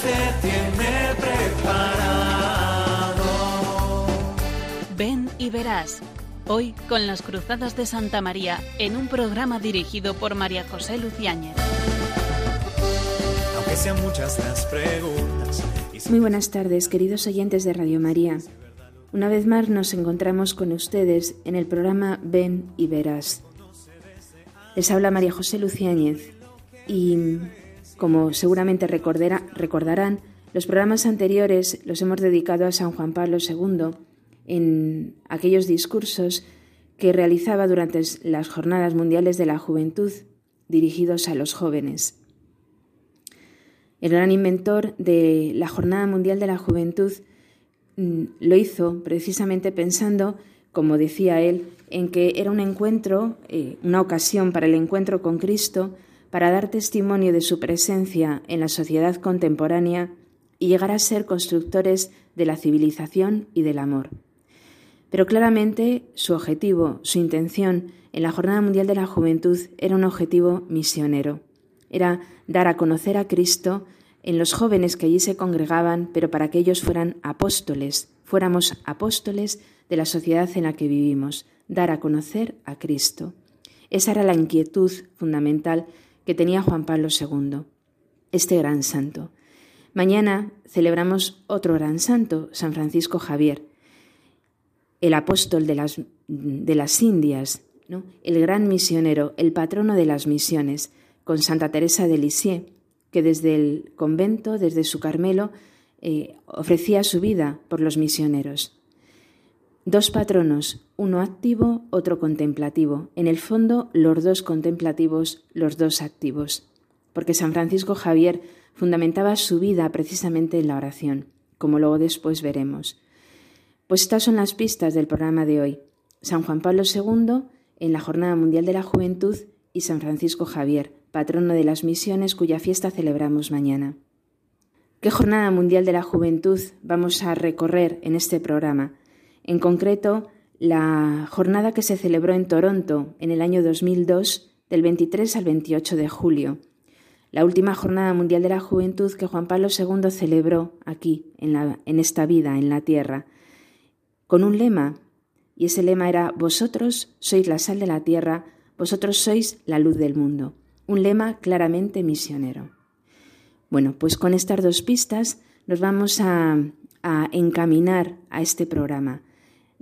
Tiene preparado. Ven y verás. Hoy con las Cruzadas de Santa María en un programa dirigido por María José Luciáñez. Aunque sean muchas las preguntas. Muy buenas tardes, queridos oyentes de Radio María. Una vez más nos encontramos con ustedes en el programa Ven y Verás. Les habla María José Luciáñez y, como seguramente recordarán, los programas anteriores los hemos dedicado a San Juan Pablo II en aquellos discursos que realizaba durante las Jornadas Mundiales de la Juventud dirigidos a los jóvenes. El gran inventor de la Jornada Mundial de la Juventud mm, lo hizo precisamente pensando, como decía él, en que era un encuentro, eh, una ocasión para el encuentro con Cristo, para dar testimonio de su presencia en la sociedad contemporánea y llegar a ser constructores de la civilización y del amor. Pero claramente su objetivo, su intención en la Jornada Mundial de la Juventud era un objetivo misionero. Era dar a conocer a Cristo en los jóvenes que allí se congregaban, pero para que ellos fueran apóstoles, fuéramos apóstoles de la sociedad en la que vivimos, dar a conocer a Cristo. Esa era la inquietud fundamental que tenía Juan Pablo II, este gran santo. Mañana celebramos otro gran santo, San Francisco Javier, el apóstol de las, de las Indias, ¿no? el gran misionero, el patrono de las misiones, con Santa Teresa de Lisieux, que desde el convento, desde su Carmelo, eh, ofrecía su vida por los misioneros. Dos patronos, uno activo, otro contemplativo. En el fondo, los dos contemplativos, los dos activos. Porque San Francisco Javier fundamentaba su vida precisamente en la oración, como luego después veremos. Pues estas son las pistas del programa de hoy. San Juan Pablo II en la Jornada Mundial de la Juventud y San Francisco Javier, patrono de las misiones cuya fiesta celebramos mañana. ¿Qué Jornada Mundial de la Juventud vamos a recorrer en este programa? En concreto, la jornada que se celebró en Toronto en el año 2002, del 23 al 28 de julio, la última jornada mundial de la juventud que Juan Pablo II celebró aquí, en, esta vida, en la tierra, con un lema, y ese lema era Vosotros sois la sal de la tierra, vosotros sois la luz del mundo, un lema claramente misionero. Bueno, pues con estas dos pistas nos vamos a encaminar a este programa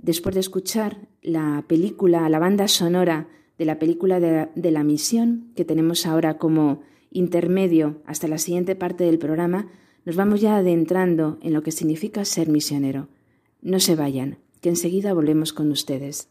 después de escuchar la película, la banda sonora de la película de, la misión, que tenemos ahora como intermedio hasta la siguiente parte del programa, nos vamos ya adentrando en lo que significa ser misionero. No se vayan, que enseguida volvemos con ustedes.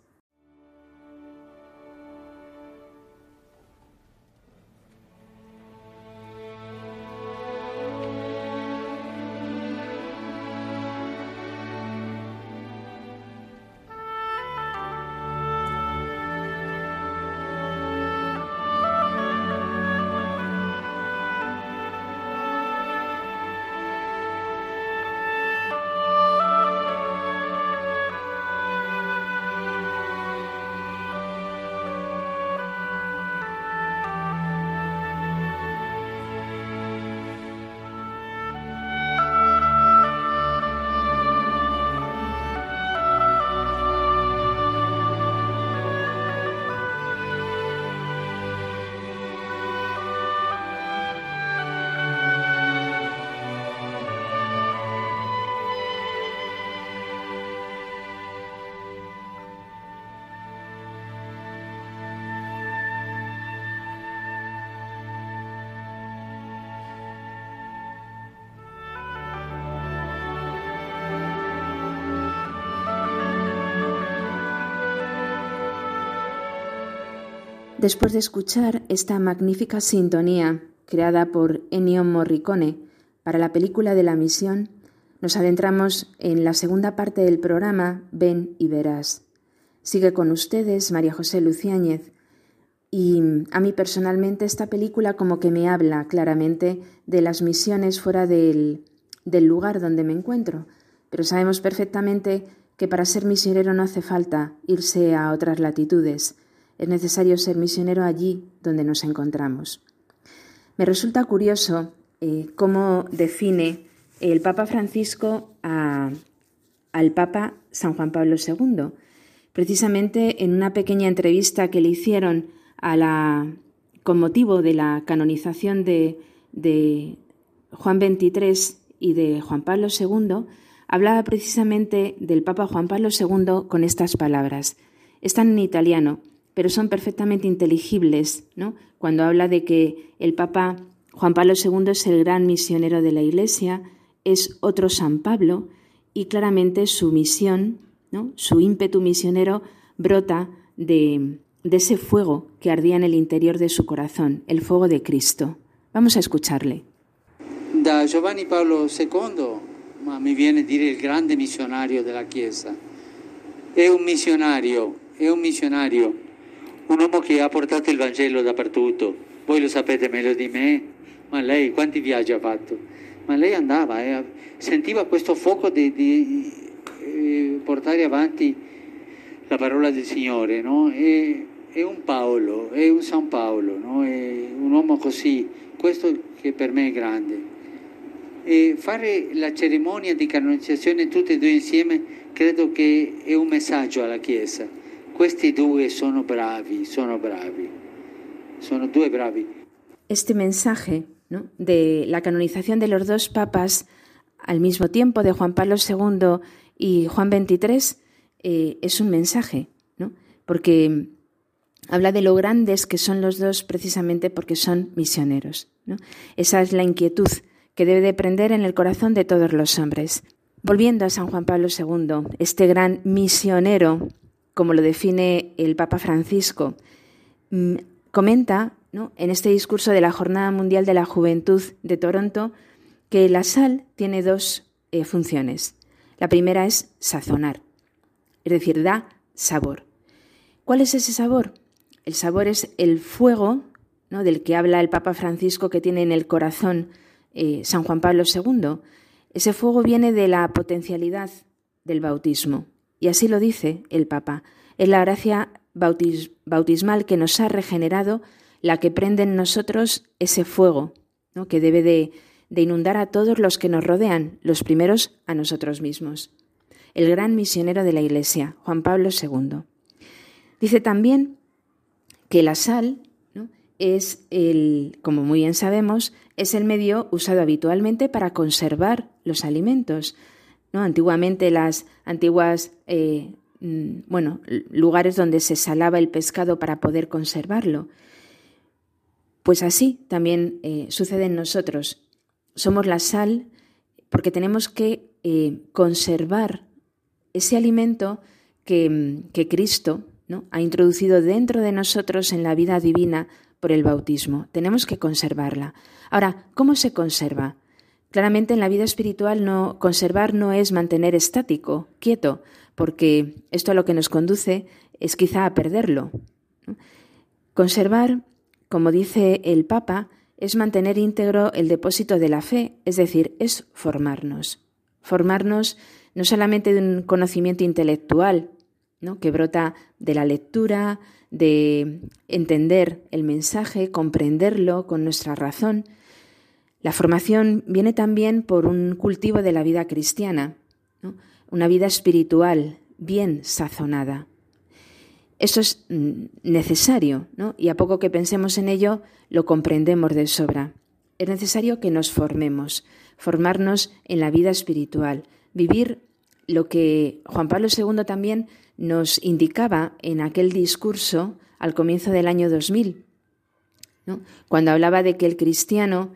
Después de escuchar esta magnífica sintonía creada por Ennio Morricone para la película de la misión, nos adentramos en la segunda parte del programa Ven y verás. Sigue con ustedes María José Luciáñez y a mí personalmente esta película como que me habla claramente de las misiones fuera del, del lugar donde me encuentro, pero sabemos perfectamente que para ser misionero no hace falta irse a otras latitudes, es necesario ser misionero allí donde nos encontramos. Me resulta curioso eh, cómo define el Papa Francisco al Papa San Juan Pablo II. Precisamente en una pequeña entrevista que le hicieron con motivo de la canonización de, de Juan XXIII y de Juan Pablo II, hablaba precisamente del Papa Juan Pablo II con estas palabras. Están en italiano, pero son perfectamente inteligibles, ¿no? Cuando habla de que el Papa Juan Pablo II es el gran misionero de la Iglesia, es otro San Pablo, y claramente su misión, su ímpetu misionero, brota de, ese fuego que ardía en el interior de su corazón, el fuego de Cristo. Vamos a escucharle. Da Giovanni Paolo II ma viene a dire il grande missionario della Chiesa. È un missionario, è un missionario, un uomo che ha portato il Vangelo dappertutto. Voi lo sapete meglio di me, ma lei quanti viaggi ha fatto? Ma lei andava, eh, sentiva questo fuoco di, di eh, portare avanti la parola del Signore, no? È, è, un Paolo, è un San Paolo, no? è un uomo così, questo che per me è grande. E fare la cerimonia di canonizzazione tutti e due insieme credo che è un messaggio alla Chiesa. Questi due sono bravi, sono bravi, sono due bravi. Este mensaje ¿no? de la canonización de los dos papas al mismo tiempo, de Juan Pablo II y Juan XXIII, eh, es un mensaje, ¿no? porque habla de lo grandes que son los dos precisamente porque son misioneros. Esa es la inquietud que debe de prender en el corazón de todos los hombres. Volviendo a San Juan Pablo II, este gran misionero, como lo define el Papa Francisco, mm, comenta en este discurso de la Jornada Mundial de la Juventud de Toronto que la sal tiene dos eh, funciones. La primera es sazonar, es decir, da sabor. ¿Cuál es ese sabor? El sabor es el fuego ¿no? del que habla el Papa Francisco que tiene en el corazón eh, San Juan Pablo II, ese fuego viene de la potencialidad del bautismo. Y así lo dice el Papa. Es la gracia bautismal que nos ha regenerado la que prende en nosotros ese fuego, que debe de, de inundar a todos los que nos rodean, los primeros a nosotros mismos. El gran misionero de la Iglesia, Juan Pablo II. Dice también que la sal es el, como muy bien sabemos, es el medio usado habitualmente para conservar los alimentos. ¿No? Antiguamente las antiguas eh, mm, bueno, lugares donde se salaba el pescado para poder conservarlo. Pues así también eh, sucede en nosotros. Somos la sal porque tenemos que eh, conservar ese alimento que, mm, Cristo ha introducido dentro de nosotros en la vida divina por el bautismo. Tenemos que conservarla. Ahora, ¿cómo se conserva? Claramente en la vida espiritual no conservar no es mantener estático, quieto, porque esto a lo que nos conduce es quizá a perderlo. Conservar, como dice el Papa, es mantener íntegro el depósito de la fe, es decir, es formarnos. Formarnos no solamente de un conocimiento intelectual, ¿no? que brota de la lectura, de entender el mensaje, comprenderlo con nuestra razón. La formación viene también por un cultivo de la vida cristiana, una vida espiritual bien sazonada. Eso es mm, necesario, y a poco que pensemos en ello, lo comprendemos de sobra. Es necesario que nos formemos, formarnos en la vida espiritual, vivir lo que Juan Pablo II también nos indicaba en aquel discurso al comienzo del año 2000, cuando hablaba de que el cristiano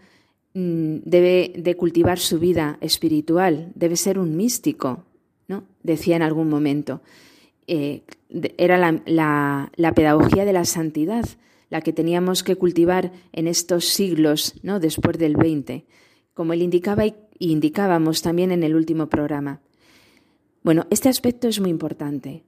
debe de cultivar su vida espiritual, debe ser un místico, ¿no? decía en algún momento. Eh, era la, la, pedagogía de la santidad la que teníamos que cultivar en estos siglos, ¿no? después del 20, como él indicaba y indicábamos también en el último programa. Bueno, este aspecto es muy importante.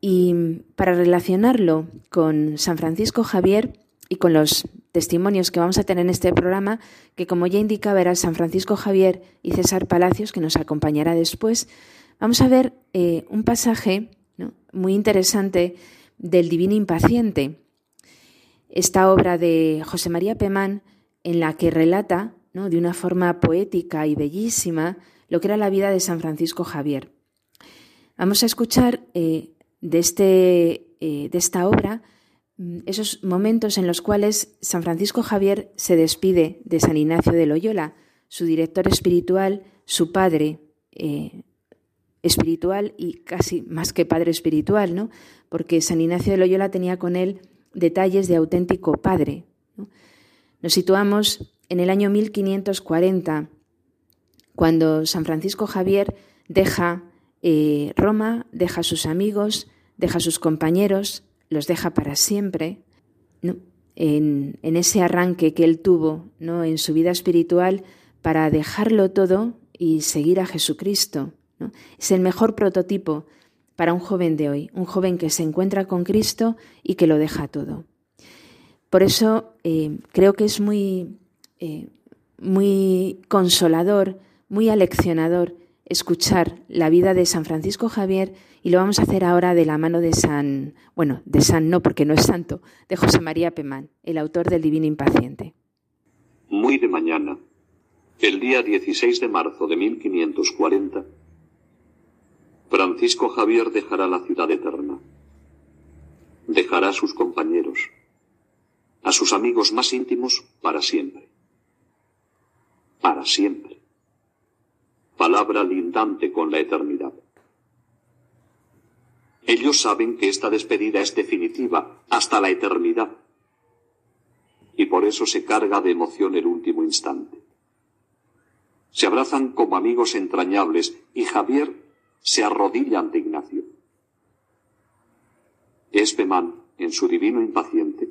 Y para relacionarlo con San Francisco Javier y con los testimonios que vamos a tener en este programa, que como ya indicaba era San Francisco Javier y César Palacios, que nos acompañará después, vamos a ver eh, un pasaje muy interesante del Divino Impaciente, esta obra de José María Pemán, en la que relata ¿no? de una forma poética y bellísima lo que era la vida de San Francisco Javier. Vamos a escuchar eh, de, este, eh, de esta obra esos momentos en los cuales San Francisco Javier se despide de San Ignacio de Loyola, su director espiritual, su padre eh, espiritual y casi más que padre espiritual, ¿no? porque San Ignacio de Loyola tenía con él detalles de auténtico padre. Nos situamos en el año 1540, cuando San Francisco Javier deja eh, Roma, deja a sus amigos, deja a sus compañeros, los deja para siempre. En, ese arranque que él tuvo ¿no? en su vida espiritual para dejarlo todo y seguir a Jesucristo. Es el mejor prototipo para un joven de hoy, un joven que se encuentra con Cristo y que lo deja todo. Por eso eh, creo que es muy, eh, muy consolador, muy aleccionador escuchar la vida de San Francisco Javier y lo vamos a hacer ahora de la mano de San, bueno, de San no porque no es santo, de José María Pemán, el autor del Divino Impaciente. Muy de mañana, el día 16 de marzo de 1540, Francisco Javier dejará la ciudad eterna, dejará a sus compañeros, a sus amigos más íntimos para siempre, para siempre palabra lindante con la eternidad. Ellos saben que esta despedida es definitiva, hasta la eternidad, y por eso se carga de emoción el último instante. Se abrazan como amigos entrañables y Javier se arrodilla ante Ignacio. Es Pemán, en su divino impaciente,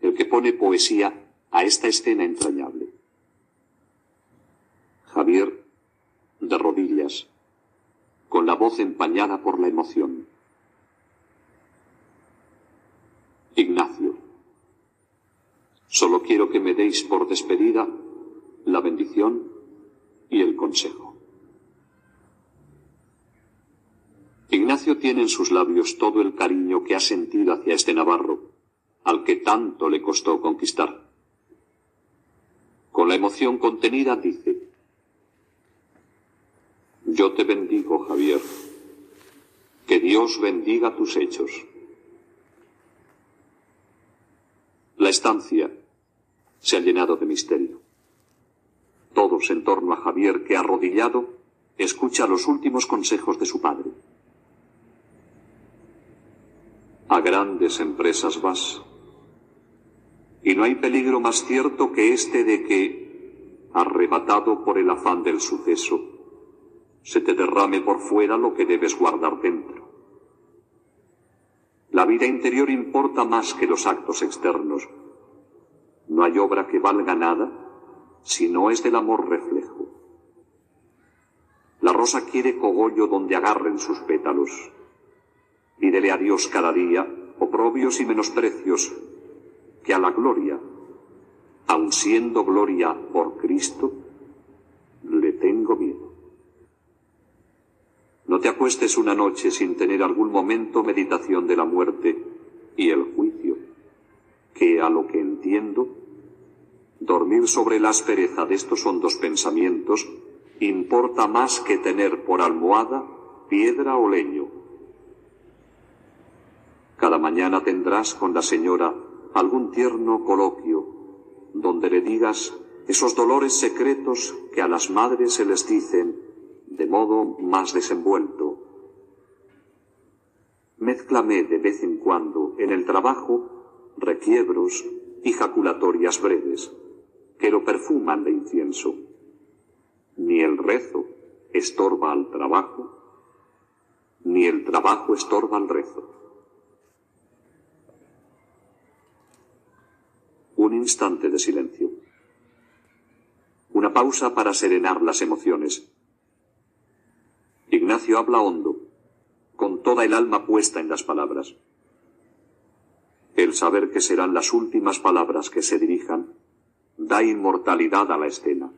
el que pone poesía a esta escena entrañable. Javier de rodillas, con la voz empañada por la emoción. Ignacio, solo quiero que me deis por despedida la bendición y el consejo. Ignacio tiene en sus labios todo el cariño que ha sentido hacia este Navarro, al que tanto le costó conquistar. Con la emoción contenida dice, yo te bendigo, Javier. Que Dios bendiga tus hechos. La estancia se ha llenado de misterio. Todos en torno a Javier, que arrodillado, escucha los últimos consejos de su padre. A grandes empresas vas. Y no hay peligro más cierto que este de que, arrebatado por el afán del suceso, se te derrame por fuera lo que debes guardar dentro. La vida interior importa más que los actos externos. No hay obra que valga nada si no es del amor reflejo. La rosa quiere cogollo donde agarren sus pétalos. Pídele a Dios cada día oprobios y menosprecios que a la gloria, aun siendo gloria por Cristo, le tengo miedo. No te acuestes una noche sin tener algún momento meditación de la muerte y el juicio, que a lo que entiendo, dormir sobre la aspereza de estos hondos pensamientos importa más que tener por almohada piedra o leño. Cada mañana tendrás con la señora algún tierno coloquio donde le digas esos dolores secretos que a las madres se les dicen de modo más desenvuelto. Mézclame de vez en cuando en el trabajo requiebros y jaculatorias breves que lo perfuman de incienso. Ni el rezo estorba al trabajo, ni el trabajo estorba al rezo. Un instante de silencio. Una pausa para serenar las emociones Ignacio habla hondo, con toda el alma puesta en las palabras. El saber que serán las últimas palabras que se dirijan da inmortalidad a la escena.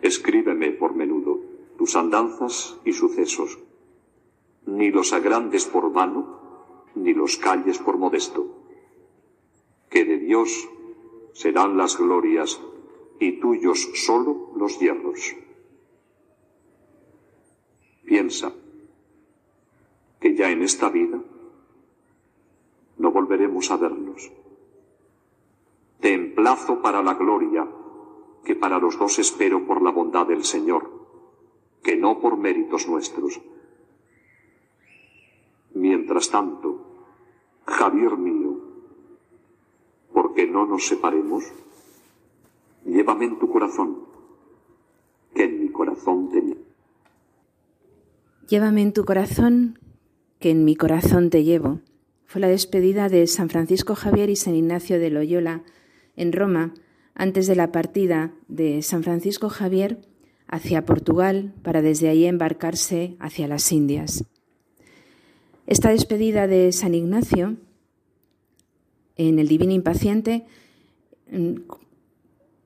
Escríbeme por menudo tus andanzas y sucesos, ni los agrandes por vano, ni los calles por modesto. Que de Dios serán las glorias y tuyos solo los hierros. Piensa que ya en esta vida no volveremos a vernos. Te emplazo para la gloria que para los dos espero por la bondad del Señor, que no por méritos nuestros. Mientras tanto, Javier mío, porque no nos separemos, llévame en tu corazón, que en mi corazón te llevo. Llévame en tu corazón, que en mi corazón te llevo. Fue la despedida de San Francisco Javier y San Ignacio de Loyola en Roma antes de la partida de San Francisco Javier hacia Portugal para desde ahí embarcarse hacia las Indias. Esta despedida de San Ignacio en el Divino Impaciente mm,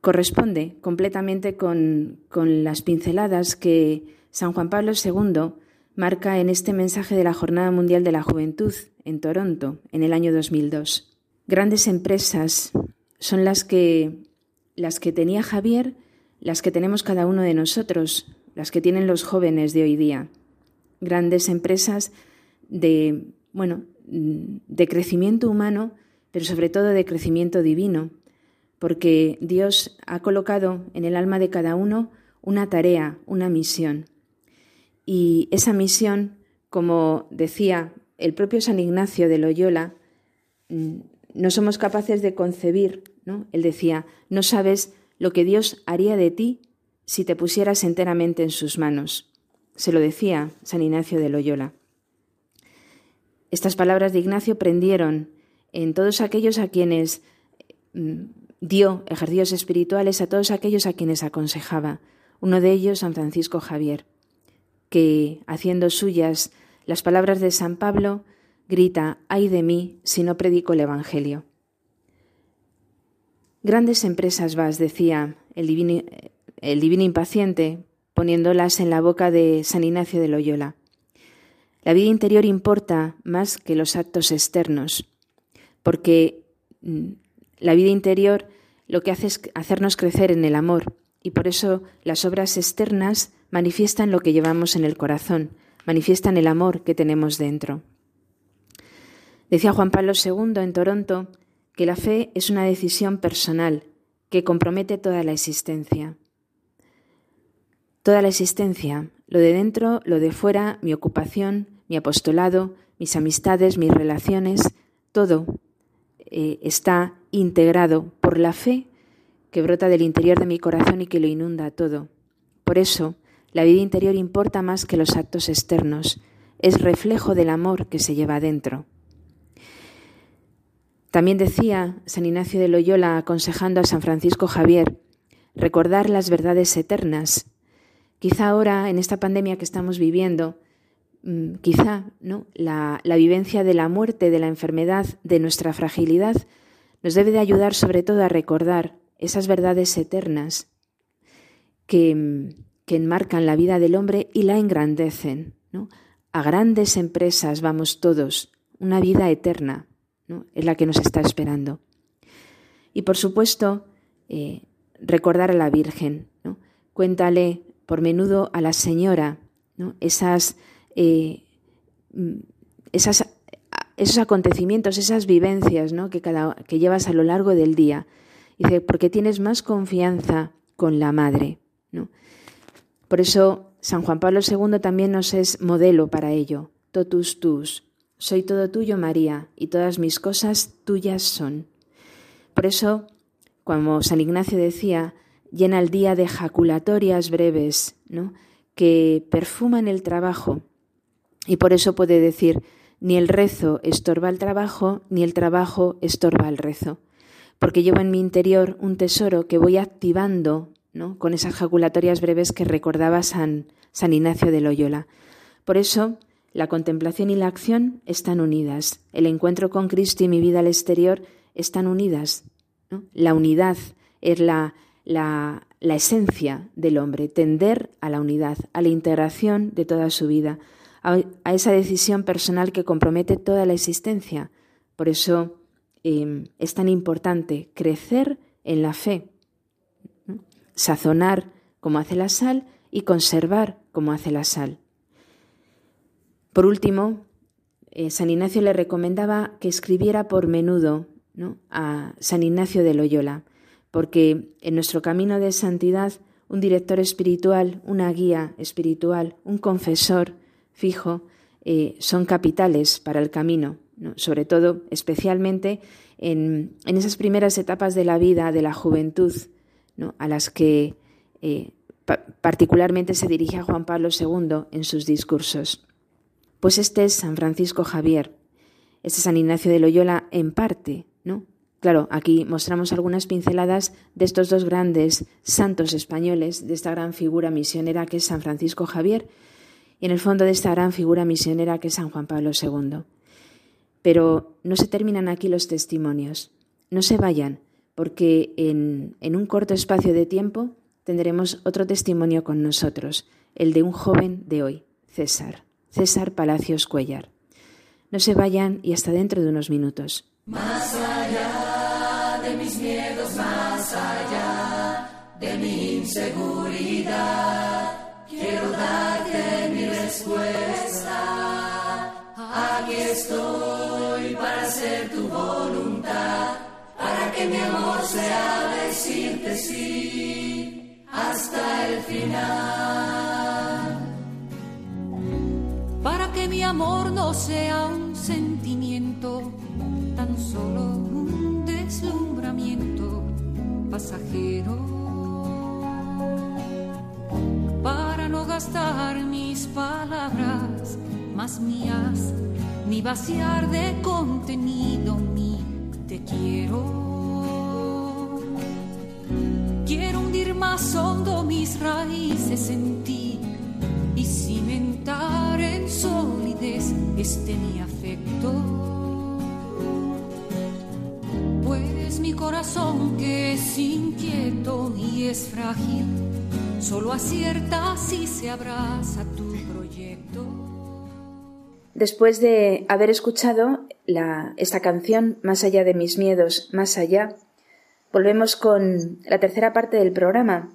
corresponde completamente con, con, las pinceladas que San Juan Pablo II marca en este mensaje de la Jornada Mundial de la Juventud en Toronto en el año 2002. Grandes empresas son las que las que tenía Javier, las que tenemos cada uno de nosotros, las que tienen los jóvenes de hoy día. Grandes empresas de, bueno, de crecimiento humano, pero sobre todo de crecimiento divino, porque Dios ha colocado en el alma de cada uno una tarea, una misión. Y esa misión, como decía el propio San Ignacio de Loyola, mm, no somos capaces de concebir él decía, no sabes lo que Dios haría de ti si te pusieras enteramente en sus manos. Se lo decía San Ignacio de Loyola. Estas palabras de Ignacio prendieron en todos aquellos a quienes mm, dio ejercicios espirituales, a todos aquellos a quienes aconsejaba. Uno de ellos, San Francisco Javier, que, haciendo suyas las palabras de San Pablo, grita, ay de mí si no predico el Evangelio. Grandes empresas vas, decía el divino, el divino impaciente, poniéndolas en la boca de San Ignacio de Loyola. La vida interior importa más que los actos externos, porque mm, la vida interior lo que hace es hacernos crecer en el amor, y por eso las obras externas manifiestan lo que llevamos en el corazón, manifiestan el amor que tenemos dentro. Decía Juan Pablo II en Toronto que la fe es una decisión personal que compromete toda la existencia. Toda la existencia, lo de dentro, lo de fuera, mi ocupación, mi apostolado, mis amistades, mis relaciones, todo eh, está integrado por la fe que brota del interior de mi corazón y que lo inunda todo. Por eso, la vida interior importa más que los actos externos, es reflejo del amor que se lleva dentro. También decía San Ignacio de Loyola aconsejando a San Francisco Javier recordar las verdades eternas. Quizá ahora, en esta pandemia que estamos viviendo, mm, quizá ¿no? la, vivencia de la muerte, de la enfermedad, de nuestra fragilidad, nos debe de ayudar sobre todo a recordar esas verdades eternas que, que enmarcan la vida del hombre y la engrandecen. A grandes empresas vamos todos, una vida eterna es la que nos está esperando. Y por supuesto, eh, recordar a la Virgen. Cuéntale por menudo a la Señora esas, eh, mm, esas, esos acontecimientos, esas vivencias que, cada, que llevas a lo largo del día. Dice, porque tienes más confianza con la Madre. Por eso San Juan Pablo II también nos es modelo para ello. Totus tus, soy todo tuyo, María, y todas mis cosas tuyas son. Por eso, como San Ignacio decía, llena el día de jaculatorias breves, ¿no? que perfuman el trabajo. Y por eso puede decir, ni el rezo estorba el trabajo, ni el trabajo estorba el rezo. Porque llevo en mi interior un tesoro que voy activando ¿no? con esas jaculatorias breves que recordaba San, San Ignacio de Loyola. Por eso, la contemplación y la acción están unidas. El encuentro con Cristo y mi vida al exterior están unidas. La unidad es la, la, esencia del hombre, tender a la unidad, a la integración de toda su vida, a, esa decisión personal que compromete toda la existencia. Por eso em, es tan importante crecer en la fe. Sazonar como hace la sal y conservar como hace la sal. Por último, eh, San Ignacio le recomendaba que escribiera por menudo a San Ignacio de Loyola, porque en nuestro camino de santidad un director espiritual, una guía espiritual, un confesor fijo, eh, son capitales para el camino, sobre todo, especialmente en, esas primeras etapas de la vida, de la juventud, a las que eh, particularmente se dirige a Juan Pablo II en sus discursos. Pues este es San Francisco Javier, este es San Ignacio de Loyola en parte, ¿no? Claro, aquí mostramos algunas pinceladas de estos dos grandes santos españoles, de esta gran figura misionera que es San Francisco Javier, y en el fondo de esta gran figura misionera que es San Juan Pablo II. Pero no se terminan aquí los testimonios. No se vayan, porque en, en un corto espacio de tiempo tendremos otro testimonio con nosotros, el de un joven de hoy, César, César Palacios Cuellar. No se vayan y hasta dentro de unos minutos. Más allá de mis miedos, más allá de mi inseguridad, respuesta. Aquí estoy para hacer tu voluntad, para que mi amor sea decirte sí hasta el final. Para que mi amor no sea un sentimiento tan solo un deslumbramiento pasajero para no gastar mis palabras más mías ni vaciar de contenido mi te quiero. Quiero hundir más hondo mis raíces en ti y cimentar en solidez este mi afecto. Mi corazón que es inquieto y es frágil, solo acierta si se abraza tu proyecto. Después de haber escuchado esta canción, Más allá de mis miedos, más allá, volvemos con la tercera parte del programa.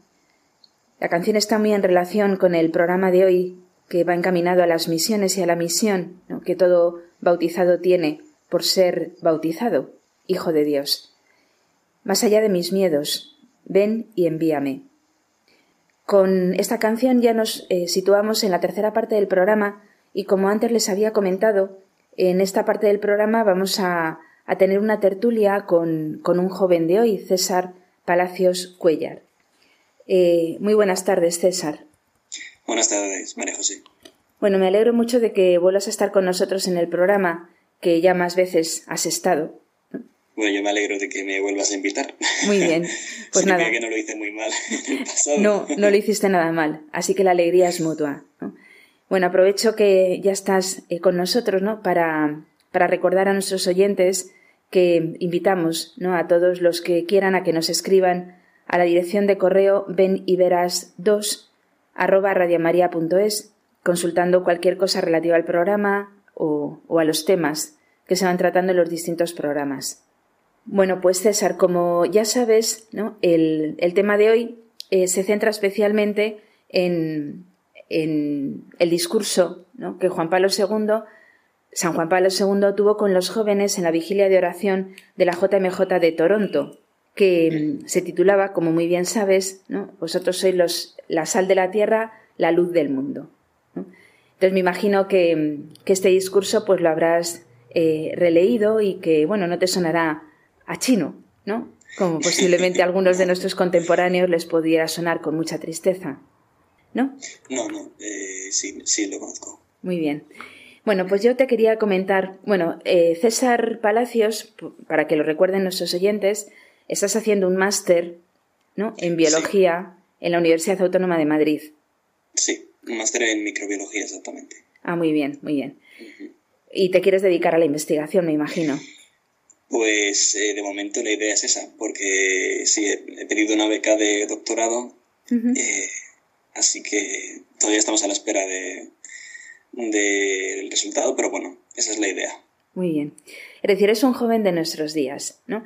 La canción está muy en relación con el programa de hoy, que va encaminado a las misiones y a la misión que todo bautizado tiene por ser bautizado, hijo de Dios. Más allá de mis miedos, ven y envíame. Con esta canción ya nos eh, situamos en la tercera parte del programa y como antes les había comentado, en esta parte del programa vamos a, tener una tertulia con, un joven de hoy, César Palacios Cuellar. Eh, muy buenas tardes, César. Buenas tardes, María José. Bueno, me alegro mucho de que vuelvas a estar con nosotros en el programa, que ya más veces has estado. Bueno, yo me alegro de que me vuelvas a invitar. Muy bien. Pues nada. que no lo hice muy mal en el pasado. No, no lo hiciste nada mal. Así que la alegría es mutua. Bueno, aprovecho que ya estás eh, con nosotros, ¿no? Para, para recordar a nuestros oyentes que invitamos, ¿no? A todos los que quieran a que nos escriban a la dirección de correo ven y verás 2 arroba radiomaria.es consultando cualquier cosa relativa al programa o, o a los temas que se van tratando en los distintos programas. Bueno, pues César, como ya sabes, ¿no? el, tema de hoy eh, se centra especialmente en, el discurso que Juan Pablo II, San Juan Pablo II tuvo con los jóvenes en la vigilia de oración de la JMJ de Toronto, que mm, se titulaba, como muy bien sabes, ¿no? Vosotros sois los, la sal de la tierra, la luz del mundo. Entonces me imagino que, este discurso pues lo habrás eh, releído y que, bueno, no te sonará a chino, ¿no? Como posiblemente a algunos de nuestros contemporáneos les pudiera sonar con mucha tristeza, ¿no? No, no, eh, sí, sí lo conozco. Muy bien. Bueno, pues yo te quería comentar, bueno, eh, César Palacios, para que lo recuerden nuestros oyentes, estás haciendo un máster, ¿no? En biología en la Universidad Autónoma de Madrid. Sí, un máster en microbiología, exactamente. Ah, muy bien, muy bien. Y te quieres dedicar a la investigación, me imagino. Pues eh, de momento la idea es esa, porque sí, he pedido una beca de doctorado, eh, así que todavía estamos a la espera del de, resultado, pero bueno, esa es la idea. Muy bien. Es decir, es un joven de nuestros días, ¿no?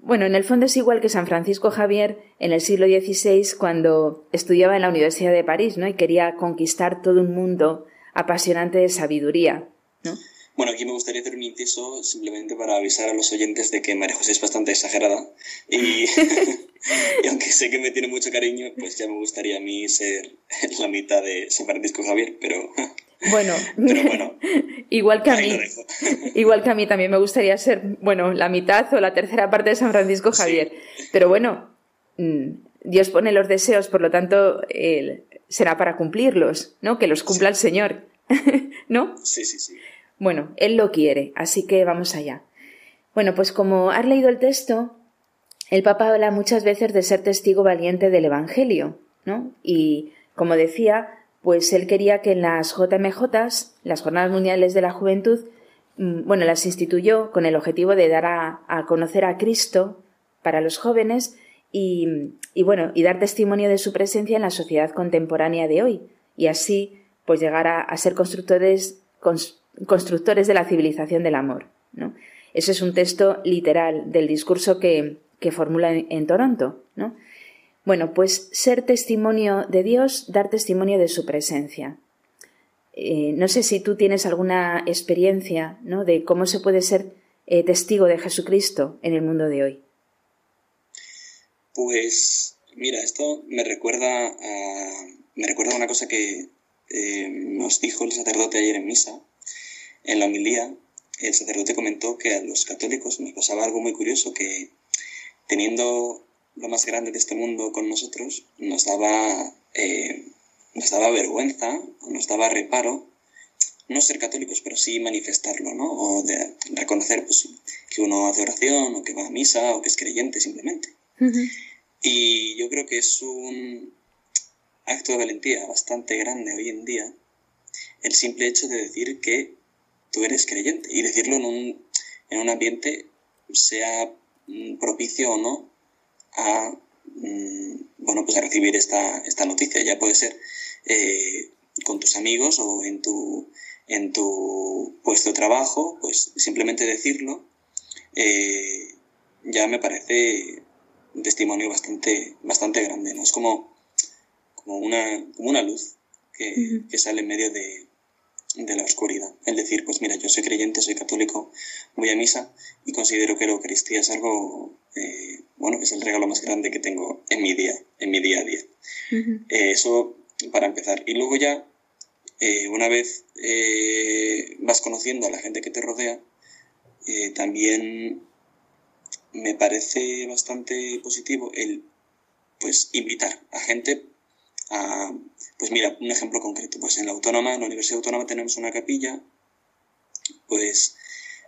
bueno, en el fondo es igual que San Francisco Javier en el siglo XVI cuando estudiaba en la Universidad de París, ¿no? Y quería conquistar todo un mundo apasionante de sabiduría, ¿no? Bueno, aquí me gustaría hacer un inciso simplemente para avisar a los oyentes de que María José es bastante exagerada y, y, aunque sé que me tiene mucho cariño, pues ya me gustaría a mí ser la mitad de San Francisco Javier, pero bueno, igual que a mí, igual que a mí también me gustaría ser, bueno, la mitad o la tercera parte de San Francisco Javier. Pero bueno, mm, Dios pone los deseos, por lo tanto, será para cumplirlos, ¿no? Que los cumpla el Señor, ¿no? Sí, sí, sí. Bueno, Él lo quiere, así que vamos allá. Bueno, pues como has leído el texto, el Papa habla muchas veces de ser testigo valiente del Evangelio, ¿no? Y, como decía, pues él quería que en las JMJ, las Jornadas Mundiales de la Juventud, mm, bueno, las instituyó con el objetivo de dar a, conocer a Cristo para los jóvenes y, bueno, y dar testimonio de su presencia en la sociedad contemporánea de hoy y así pues llegar a, ser constructores, constructores de la civilización del amor. ¿no? Ese es un texto literal del discurso que, que formula en, Toronto. ¿no? Bueno, pues ser testimonio de Dios, dar testimonio de su presencia. Eh, no sé si tú tienes alguna experiencia ¿no? de cómo se puede ser eh, testigo de Jesucristo en el mundo de hoy. Pues mira, esto me recuerda me recuerda una cosa que eh, nos dijo el sacerdote ayer en misa, en la homilía. El sacerdote comentó que a los católicos nos pasaba algo muy curioso, que teniendo lo más grande de este mundo con nosotros, nos daba, eh, nos daba vergüenza, nos daba reparo, no ser católicos, pero sí manifestarlo, ¿no? O de reconocer pues, que uno hace oración, o que va a misa, o que es creyente simplemente. Y yo creo que es un acto de valentía bastante grande hoy en día el simple hecho de decir que tú eres creyente y decirlo en un, en un ambiente, sea mm, propicio o no, a, mm, bueno, pues a recibir esta, esta noticia. Ya puede ser eh, con tus amigos o en tu, en tu puesto de trabajo, pues simplemente decirlo eh, ya me parece un testimonio bastante, bastante grande, ¿no? Es como, como, una, como una luz que, que sale en medio de, de la oscuridad. El decir, pues mira, yo soy creyente, soy católico, voy a misa y considero que la Eucaristía es algo eh, bueno, es el regalo más grande que tengo en mi día, en mi día a día. Eh, eso para empezar. Y luego ya, eh, una vez vas conociendo a la gente que te rodea, también me parece bastante positivo el pues invitar a gente a pues mira un ejemplo concreto pues en la autónoma en la universidad autónoma tenemos una capilla pues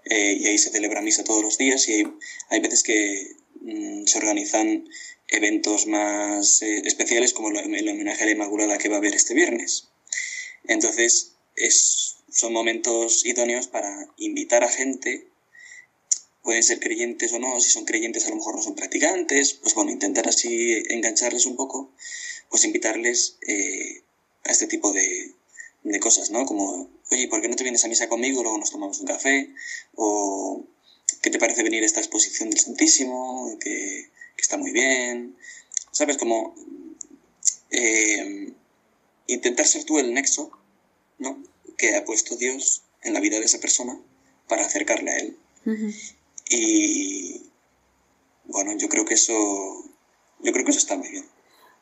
eh, y ahí se celebra misa todos los días y hay, veces que mm, se organizan eventos más eh, especiales como el, homenaje a la Inmaculada que va a haber este viernes. Entonces, es, son momentos idóneos para invitar a gente, pueden ser creyentes o no, si son creyentes a lo mejor no son practicantes, pues bueno, intentar así engancharles un poco, pues invitarles eh, a este tipo de, de cosas, ¿no? Como, oye, ¿por qué no te vienes a misa conmigo? Luego nos tomamos un café. O, ¿qué te parece venir a esta exposición del Santísimo? Que, está muy bien. ¿Sabes? Como eh, intentar ser tú el nexo, ¿no? Que ha puesto Dios en la vida de esa persona para acercarle a Él. Y bueno, yo creo que eso, yo creo que eso está muy bien.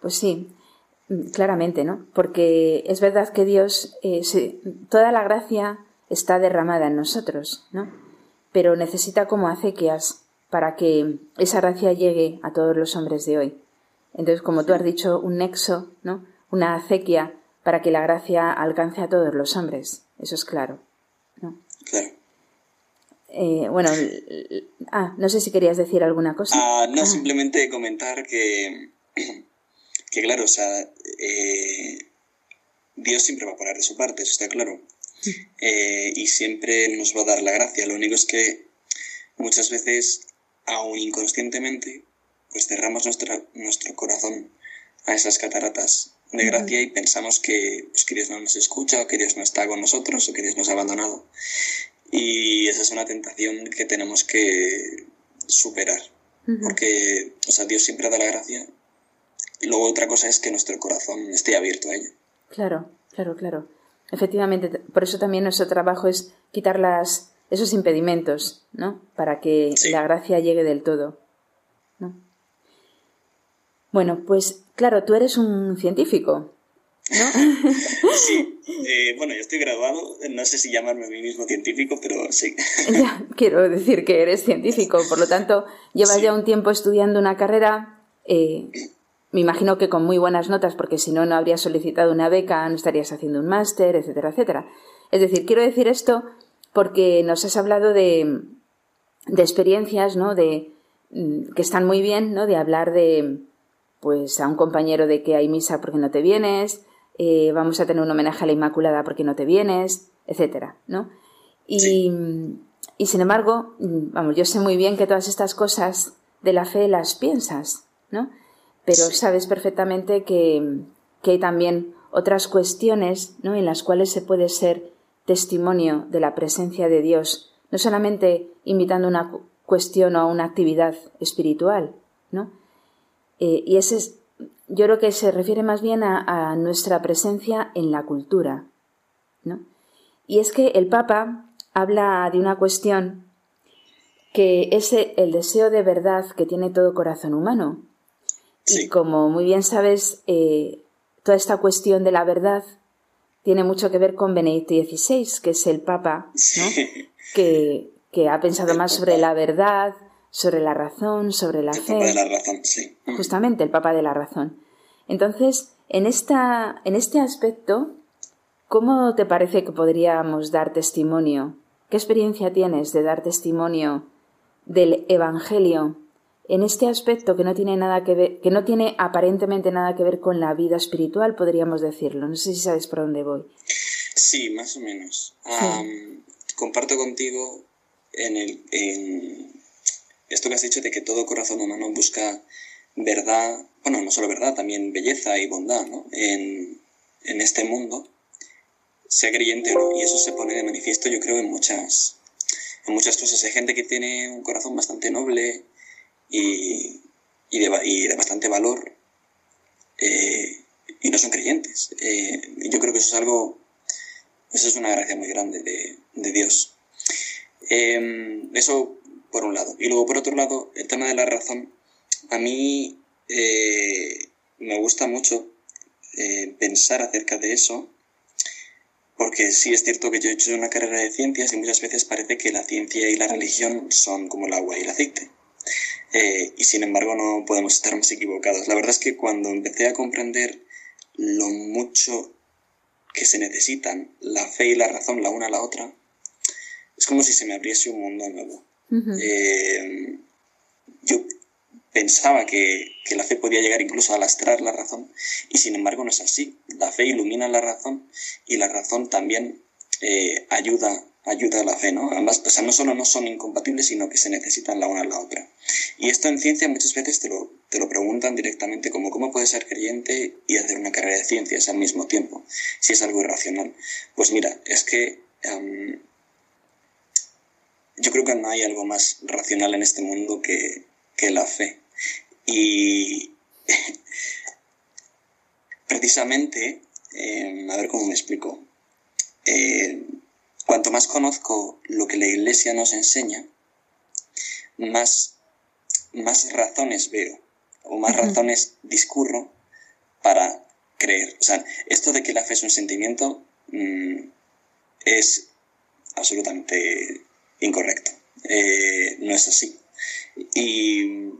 Pues sí, claramente, ¿no? Porque es verdad que Dios, eh, toda la gracia está derramada en nosotros, ¿no? Pero necesita como acequias para que esa gracia llegue a todos los hombres de hoy. Entonces, como tú has dicho, un nexo, ¿no? Una acequia para que la gracia alcance a todos los hombres. Eso es claro, ¿no? Claro. Eh, bueno, ah, no sé si querías decir alguna cosa. Ah, no, ah. simplemente comentar que que claro, o sea, eh, Dios siempre va a poner de su parte, eso está claro. Eh, y siempre nos va a dar la gracia. Lo único es que muchas veces, aún inconscientemente, pues cerramos nuestra, nuestro corazón a esas cataratas de gracia y pensamos que, pues, que Dios no nos escucha, o que Dios no está con nosotros, o que Dios nos ha abandonado. Y esa es una tentación que tenemos que superar. Porque, o sea, Dios siempre da la gracia. Y luego otra cosa es que nuestro corazón esté abierto a ella. Claro, claro, claro. Efectivamente, por eso también nuestro trabajo es quitar las, esos impedimentos, ¿no? Para que la gracia llegue del todo. ¿no? Bueno, pues claro, tú eres un científico, ¿no? sí, eh, bueno, yo estoy graduado, no sé si llamarme a mí mismo científico, pero sí. ya, quiero decir que eres científico, por lo tanto, llevas ya un tiempo estudiando una carrera, eh, me imagino que con muy buenas notas, porque si no, no habrías solicitado una beca, no estarías haciendo un máster, etcétera, etcétera. Es decir, quiero decir esto porque nos has hablado de, de experiencias, ¿no? De, mm, que están muy bien, ¿no? De hablar de, pues, a un compañero de que hay misa porque no te vienes, eh, vamos a tener un homenaje a la Inmaculada porque no te vienes, etcétera, ¿no? Y, y sin embargo, vamos, yo sé muy bien que todas estas cosas de la fe las piensas, ¿no? Pero sabes perfectamente que, que hay también otras cuestiones, ¿no? En las cuales se puede ser testimonio de la presencia de Dios, no solamente invitando una cuestión o una actividad espiritual, ¿no? Eh, y ese es, yo creo que se refiere más bien a, nuestra presencia en la cultura, ¿no? Y es que el Papa habla de una cuestión que es el deseo de verdad que tiene todo corazón humano. Y como muy bien sabes, eh, toda esta cuestión de la verdad tiene mucho que ver con Benedicto XVI, que es el Papa, que, ha pensado más sobre la verdad, sobre la razón, sobre la fe. El Papa de la razón, sí. Justamente, el Papa de la razón. Entonces, en, esta, en este aspecto, ¿cómo te parece que podríamos dar testimonio? ¿Qué experiencia tienes de dar testimonio del Evangelio en este aspecto que no tiene nada que ver, que no tiene aparentemente nada que ver con la vida espiritual, podríamos decirlo. No sé si sabes por dónde voy. Sí, más o menos. comparto contigo en, el, en esto que has dicho de que todo corazón humano busca verdad, bueno, no solo verdad, también belleza y bondad, ¿no? En, en este mundo, sea creyente o no, y eso se pone de manifiesto, yo creo, en muchas, en muchas cosas. Hay gente que tiene un corazón bastante noble, y, y, de, bastante valor eh, y no son creyentes. Eh, yo creo que eso es algo, eso es una gracia muy grande de, de Dios. Em, eso por un lado. Y luego por otro lado, el tema de la razón, a mí eh, me gusta mucho pensar acerca de eso, porque sí es cierto que yo he hecho una carrera de ciencias y muchas veces parece que la ciencia y la religión son como el agua y el aceite. Eh, y sin embargo no podemos estar más equivocados. La verdad es que cuando empecé a comprender lo mucho que se necesitan la fe y la razón la una a la otra, es como si se me abriese un mundo nuevo. Eh, yo pensaba que, que, la fe podía llegar incluso a lastrar la razón y sin embargo no es así. La fe ilumina la razón y la razón también eh, ayuda ayuda a la fe, ¿no? Ambas, o sea, no solo no son incompatibles, sino que se necesitan la una a la otra. Y esto en ciencia muchas veces te lo, te lo preguntan directamente como cómo puedes ser creyente y hacer una carrera de ciencias al mismo tiempo, si es algo irracional. Pues mira, es que yo creo que no hay algo más racional en este mundo que, que la fe. Y precisamente, em, a ver cómo me explico. Eh, Cuanto más conozco lo que la Iglesia nos enseña, más, más razones veo o más razones discurro para creer. O sea, esto de que la fe es un sentimiento mm, es absolutamente incorrecto. Eh, no es así. Y,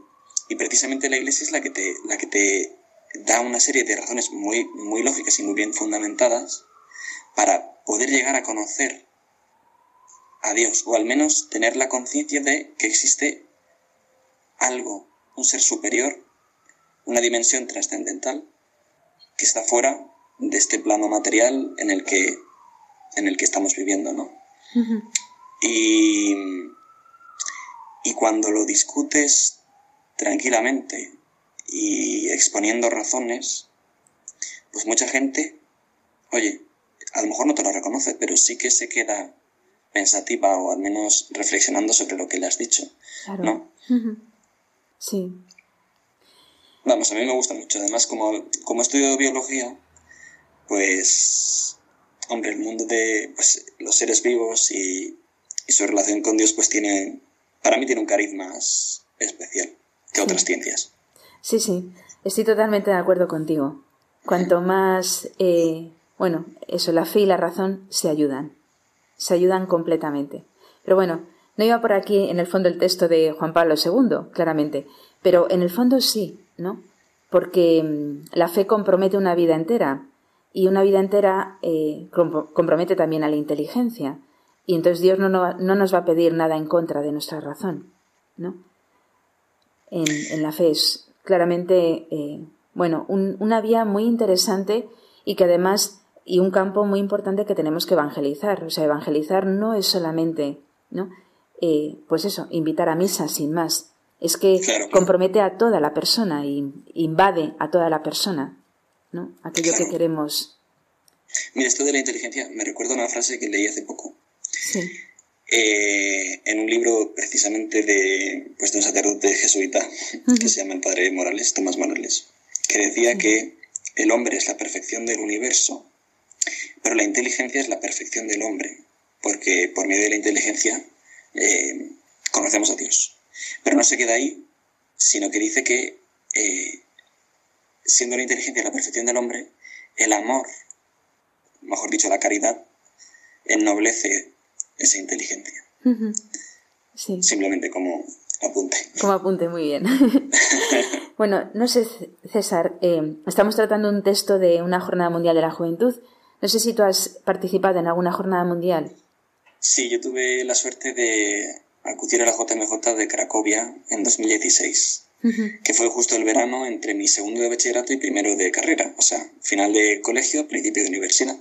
precisamente la iglesia es la que te, la que te da una serie de razones muy, muy lógicas y muy bien fundamentadas para poder llegar a conocer a Dios, o al menos tener la conciencia de que existe algo, un ser superior, una dimensión trascendental que está fuera de este plano material en el que, en el que estamos viviendo, ¿no? Y, y cuando lo discutes tranquilamente y exponiendo razones, pues mucha gente, oye, a lo mejor no te lo reconoce, pero sí que se queda pensativa o al menos reflexionando sobre lo que le has dicho, ¿no? Sí. Vamos, a mí me gusta mucho. Además, como, como estudio biología, pues, hombre, el mundo de pues, los seres vivos y, y su relación con Dios, pues tiene, para mí tiene un cariz más especial que otras ciencias. Sí, sí, estoy totalmente de acuerdo contigo. Cuanto más, eh, bueno, eso, la fe y la razón se ayudan, se ayudan completamente. Pero bueno, no iba por aquí en el fondo el texto de Juan Pablo II, claramente, pero en el fondo sí, ¿no? Porque mm, la fe compromete una vida entera y una vida entera eh, compromete también a la inteligencia. Y entonces Dios no, no, nos va a pedir nada en contra de nuestra razón, ¿no? En, la fe es claramente, eh, bueno, una vía muy interesante y que además, y un campo muy importante que tenemos que evangelizar. O sea, evangelizar no es solamente, ¿no? Eh, pues eso, invitar a misa sin más. Es que compromete a toda la persona y invade a toda la persona, ¿no? Aquello que queremos. Mira, esto de la inteligencia me recuerda una frase que leí hace poco. Sí. Eh, en un libro precisamente de, pues, de un sacerdote jesuita que se llama el padre Morales, Tomás Morales, que decía que el hombre es la perfección del universo, pero la inteligencia es la perfección del hombre, porque por medio de la inteligencia eh, conocemos a Dios. Pero no se queda ahí, sino que dice que eh, siendo la inteligencia la perfección del hombre, el amor, mejor dicho, la caridad, ennoblece esa inteligencia. Simplemente como apunte. Como apunte, muy bien. bueno, no sé, César, eh, estamos tratando un texto de una Jornada Mundial de la Juventud. No sé si tú has participado en alguna jornada mundial. Sí, yo tuve la suerte de acudir a la JMJ de Cracovia en 2016, que fue justo el verano entre mi segundo de bachillerato y primero de carrera, o sea, final de colegio, principio de universidad.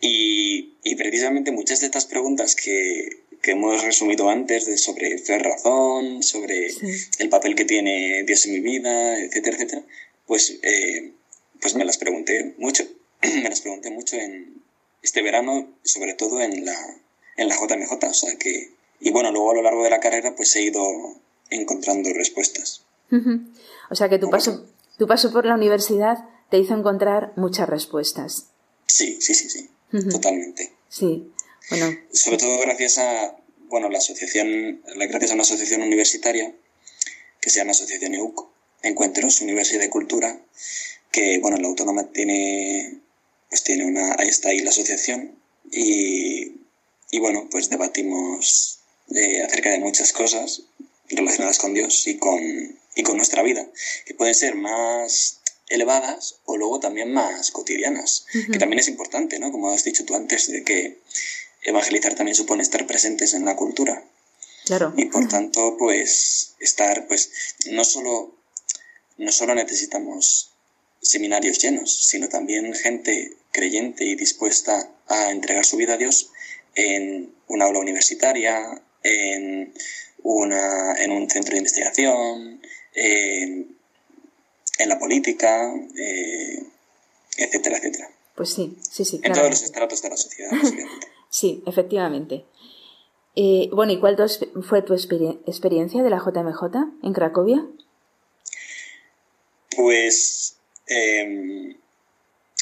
Y, y precisamente muchas de estas preguntas que, que hemos resumido antes de sobre fe razón, sobre el papel que tiene Dios en mi vida, etcétera, etcétera, pues, eh, pues me las pregunté mucho, me las pregunté mucho en este verano, sobre todo en la, en la JMJ, o sea que, y bueno, luego a lo largo de la carrera pues he ido encontrando respuestas. O sea que tu paso, tu paso por la universidad te hizo encontrar muchas respuestas. Sí, sí, sí, sí, totalmente. Sí, bueno. Sobre todo gracias a, bueno, la asociación, gracias a una asociación universitaria que se llama Asociación EUC, Encuentros Universidad de Cultura, que, bueno, la autónoma tiene, pues tiene una, ahí está ahí la asociación y, y bueno, pues debatimos eh, acerca de muchas cosas relacionadas con Dios y con, y con nuestra vida, que pueden ser más elevadas o luego también más cotidianas, que también es importante, ¿no? Como has dicho tú antes, de que evangelizar también supone estar presentes en la cultura. Claro. Y por tanto, pues, estar, pues, no solo, no solo necesitamos seminarios llenos, sino también gente creyente y dispuesta a entregar su vida a Dios en una aula universitaria, en, una, en un centro de investigación, en, la política, eh, etcétera, etcétera. Pues sí, sí, sí. En todos los estratos de la sociedad, sí, efectivamente. Eh, bueno, ¿y cuál fue tu experiencia de la JMJ en Cracovia? Pues, em,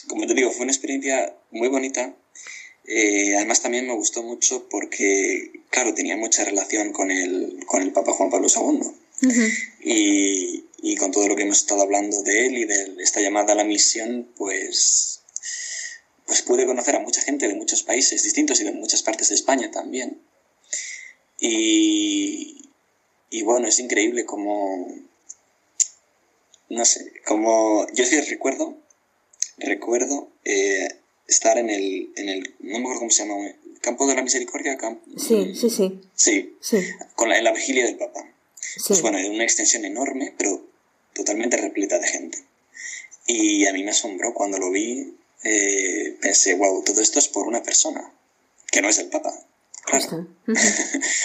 como te digo, fue una experiencia muy bonita eh, además también me gustó mucho porque, claro, tenía mucha relación con el, con el Papa Juan Pablo II. Y, y, con todo lo que hemos estado hablando de él y de esta llamada a la misión, pues, pues pude conocer a mucha gente de muchos países distintos y de muchas partes de España también. Y, y bueno, es increíble como, no sé, como yo sí recuerdo, recuerdo eh, estar en el, en el, no me acuerdo cómo se llama, Campo de la Misericordia. sí, sí, sí. Sí, sí. Con la, en la vigilia del Papa. Pues bueno, una extensión enorme, pero totalmente repleta de gente. Y a mí me asombró cuando lo vi, eh, pensé, wow, todo esto es por una persona, que no es el Papa. Claro.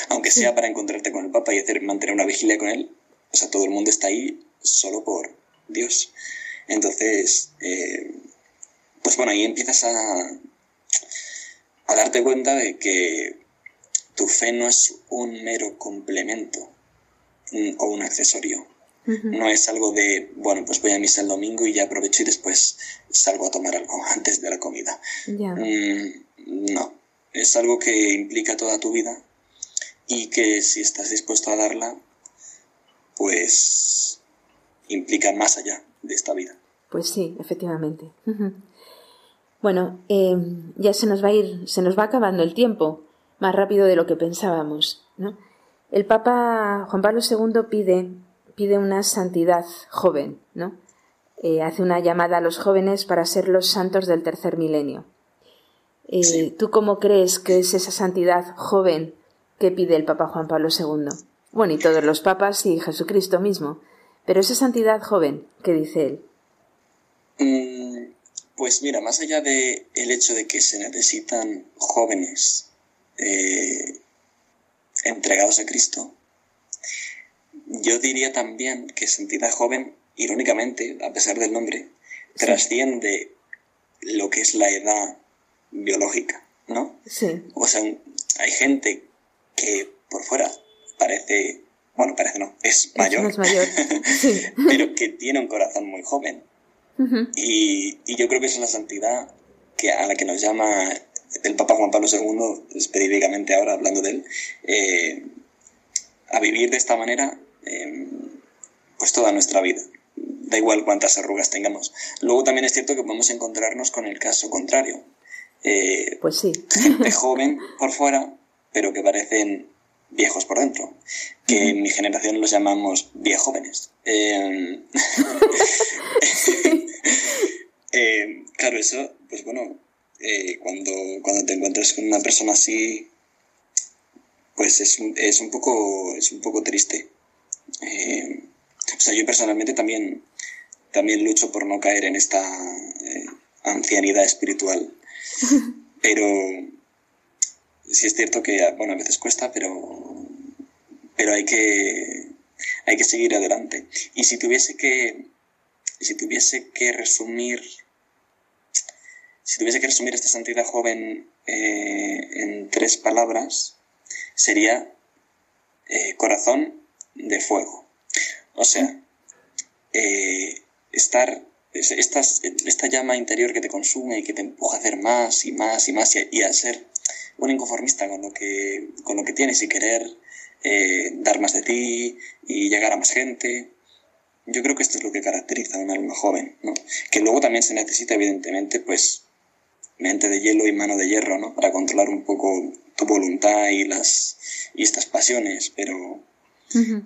Aunque sea para encontrarte con el Papa y hacer, mantener una vigilia con él, o sea, todo el mundo está ahí solo por Dios. Entonces, eh, pues bueno, ahí empiezas a, a darte cuenta de que tu fe no es un mero complemento o un accesorio No es algo de, bueno, pues voy a misa el domingo y ya aprovecho y después salgo a tomar algo antes de la comida. Mm, no, es algo que implica toda tu vida y que si estás dispuesto a darla, pues implica más allá de esta vida. Pues sí, efectivamente. Bueno, eh, ya se nos va a ir, se nos va acabando el tiempo más rápido de lo que pensábamos. ¿no? El Papa Juan Pablo II pide, pide una santidad joven, ¿no? Eh, hace una llamada a los jóvenes para ser los santos del tercer milenio. Eh, ¿Tú cómo crees que es esa santidad joven que pide el Papa Juan Pablo II? Bueno, y todos los papas y Jesucristo mismo. Pero esa santidad joven, ¿qué dice él? Mm, pues mira, más allá del el hecho de que se necesitan jóvenes eh, entregados a Cristo, yo diría también que santidad joven, irónicamente, a pesar del nombre, trasciende lo que es la edad biológica, ¿no? Sí. O sea, hay gente que por fuera parece, bueno, parece no, es mayor, es mayor. Sí. pero que tiene un corazón muy joven. y, y, yo creo que esa es la santidad que, a la que nos llama el Papa Juan Pablo II, específicamente ahora hablando de él, eh, a vivir de esta manera eh, pues toda nuestra vida. Da igual cuántas arrugas tengamos. Luego también es cierto que podemos encontrarnos con el caso contrario. Eh, pues sí. Gente joven por fuera, pero que parecen viejos por dentro, que en mi generación los llamamos viejóvenes. Eh, eh, claro, eso, pues bueno, eh, cuando, cuando te encuentras con una persona así, pues es, es, un, poco, es un poco triste. Eh, o sea, yo personalmente también, también lucho por no caer en esta eh, ancianidad espiritual, pero sí es cierto que, bueno, a veces cuesta, pero, pero hay que, hay que seguir adelante. Y si tuviese que, si tuviese que resumir, si tuviese que resumir esta santidad joven eh, en tres palabras, sería eh, corazón de fuego. O sea, eh, estar esta, esta llama interior que te consume y que te empuja a hacer más y más y más y a, ser un inconformista con lo que, con lo que tienes y querer dar más de ti y llegar a más gente. Yo creo que esto es lo que caracteriza a un alma joven, ¿no? Que luego también se necesita, evidentemente, pues, mente de hielo y mano de hierro, ¿no? Para controlar un poco tu voluntad y las y estas pasiones, pero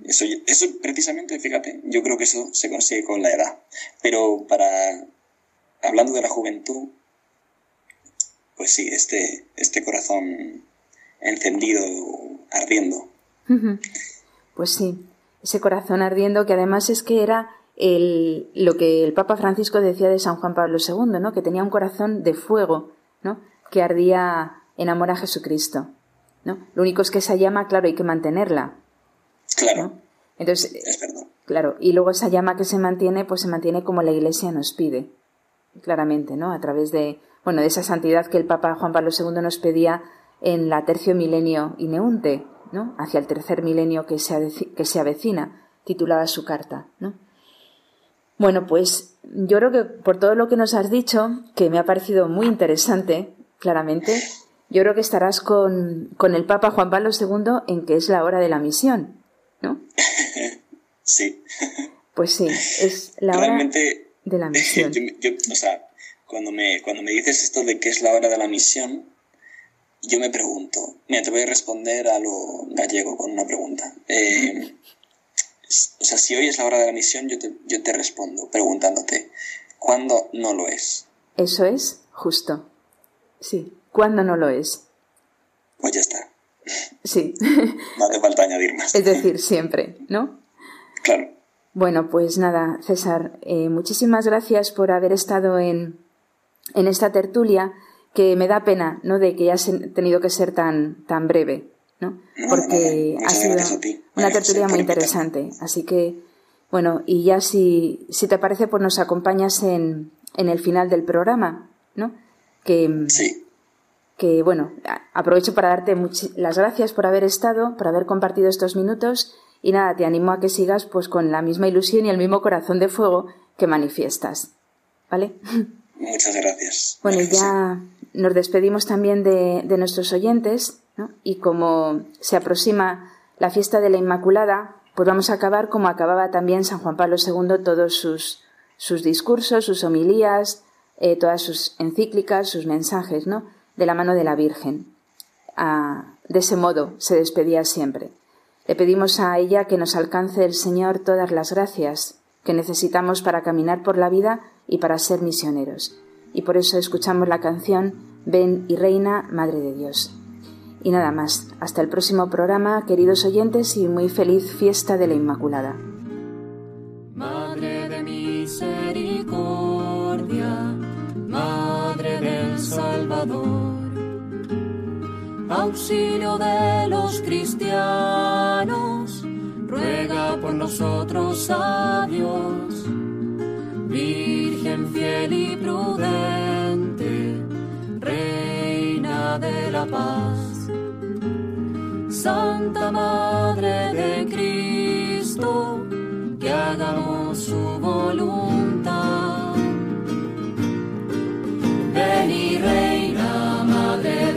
eso, eso precisamente, fíjate, yo creo que eso se consigue con la edad. Pero para, hablando de la juventud, pues sí, este, este corazón encendido, ardiendo. Pues sí, ese corazón ardiendo que además es que era el, lo que el Papa Francisco decía de San Juan Pablo II, ¿no? que tenía un corazón de fuego, ¿no? que ardía en amor a Jesucristo. ¿no? Lo único es que esa llama, claro, hay que mantenerla. Claro. ¿no? Entonces, es. Claro, y luego esa llama que se mantiene, pues se mantiene como la Iglesia nos pide, claramente, ¿no? A través de, bueno, de esa santidad que el Papa Juan Pablo II nos pedía en la tercio milenio ineunte, ¿no? Hacia el tercer milenio que se, que se avecina, titulaba su carta, ¿no? Bueno, pues yo creo que por todo lo que nos has dicho, que me ha parecido muy interesante, claramente, yo creo que estarás con, con el Papa Juan Pablo II en que es la hora de la misión, ¿no? Sí. Pues sí, es la Realmente, hora de la misión. Yo, yo, o sea, cuando me, cuando me dices esto de que es la hora de la misión, yo me pregunto, mira, te voy a responder a lo gallego con una pregunta. Eh, o sea, si hoy es la hora de la misión, yo te, yo te respondo preguntándote, ¿cuándo no lo es? Eso es justo. Sí, ¿cuándo no lo es? Pues ya está. Sí. No hace falta añadir más. Es decir, siempre, ¿no? Claro. Bueno, pues nada, César, eh, muchísimas gracias por haber estado en, en esta tertulia que me da pena, ¿no? De que hayas tenido que ser tan, tan breve, ¿no? Porque no, no, ha sido una tertulia muy interesante. Así que, bueno, y ya si, si te parece, pues nos acompañas en, en el final del programa, ¿no? Que, sí. que bueno, aprovecho para darte las gracias por haber estado, por haber compartido estos minutos Y nada, te animo a que sigas pues con la misma ilusión y el mismo corazón de fuego que manifiestas. ¿Vale? Muchas gracias. Bueno, ya nos despedimos también de, nuestros oyentes, Y como se aproxima la fiesta de la Inmaculada, pues vamos a acabar como acababa también San Juan Pablo II todos sus, sus discursos, sus homilías, eh, todas sus encíclicas, sus mensajes, ¿no? De la mano de la Virgen. Ah, de ese modo se despedía siempre. Le pedimos a ella que nos alcance el Señor todas las gracias que necesitamos para caminar por la vida y para ser misioneros. Y por eso escuchamos la canción Ven y Reina, Madre de Dios. Y nada más, hasta el próximo programa, queridos oyentes, y muy feliz fiesta de la Inmaculada. Madre de misericordia, Madre del Salvador, auxilio de los cristianos, ruega por nosotros a Dios. Virgen fiel y prudente, Reina de la paz, Santa Madre de Cristo, que hagamos su voluntad. Ven y reina, Madre de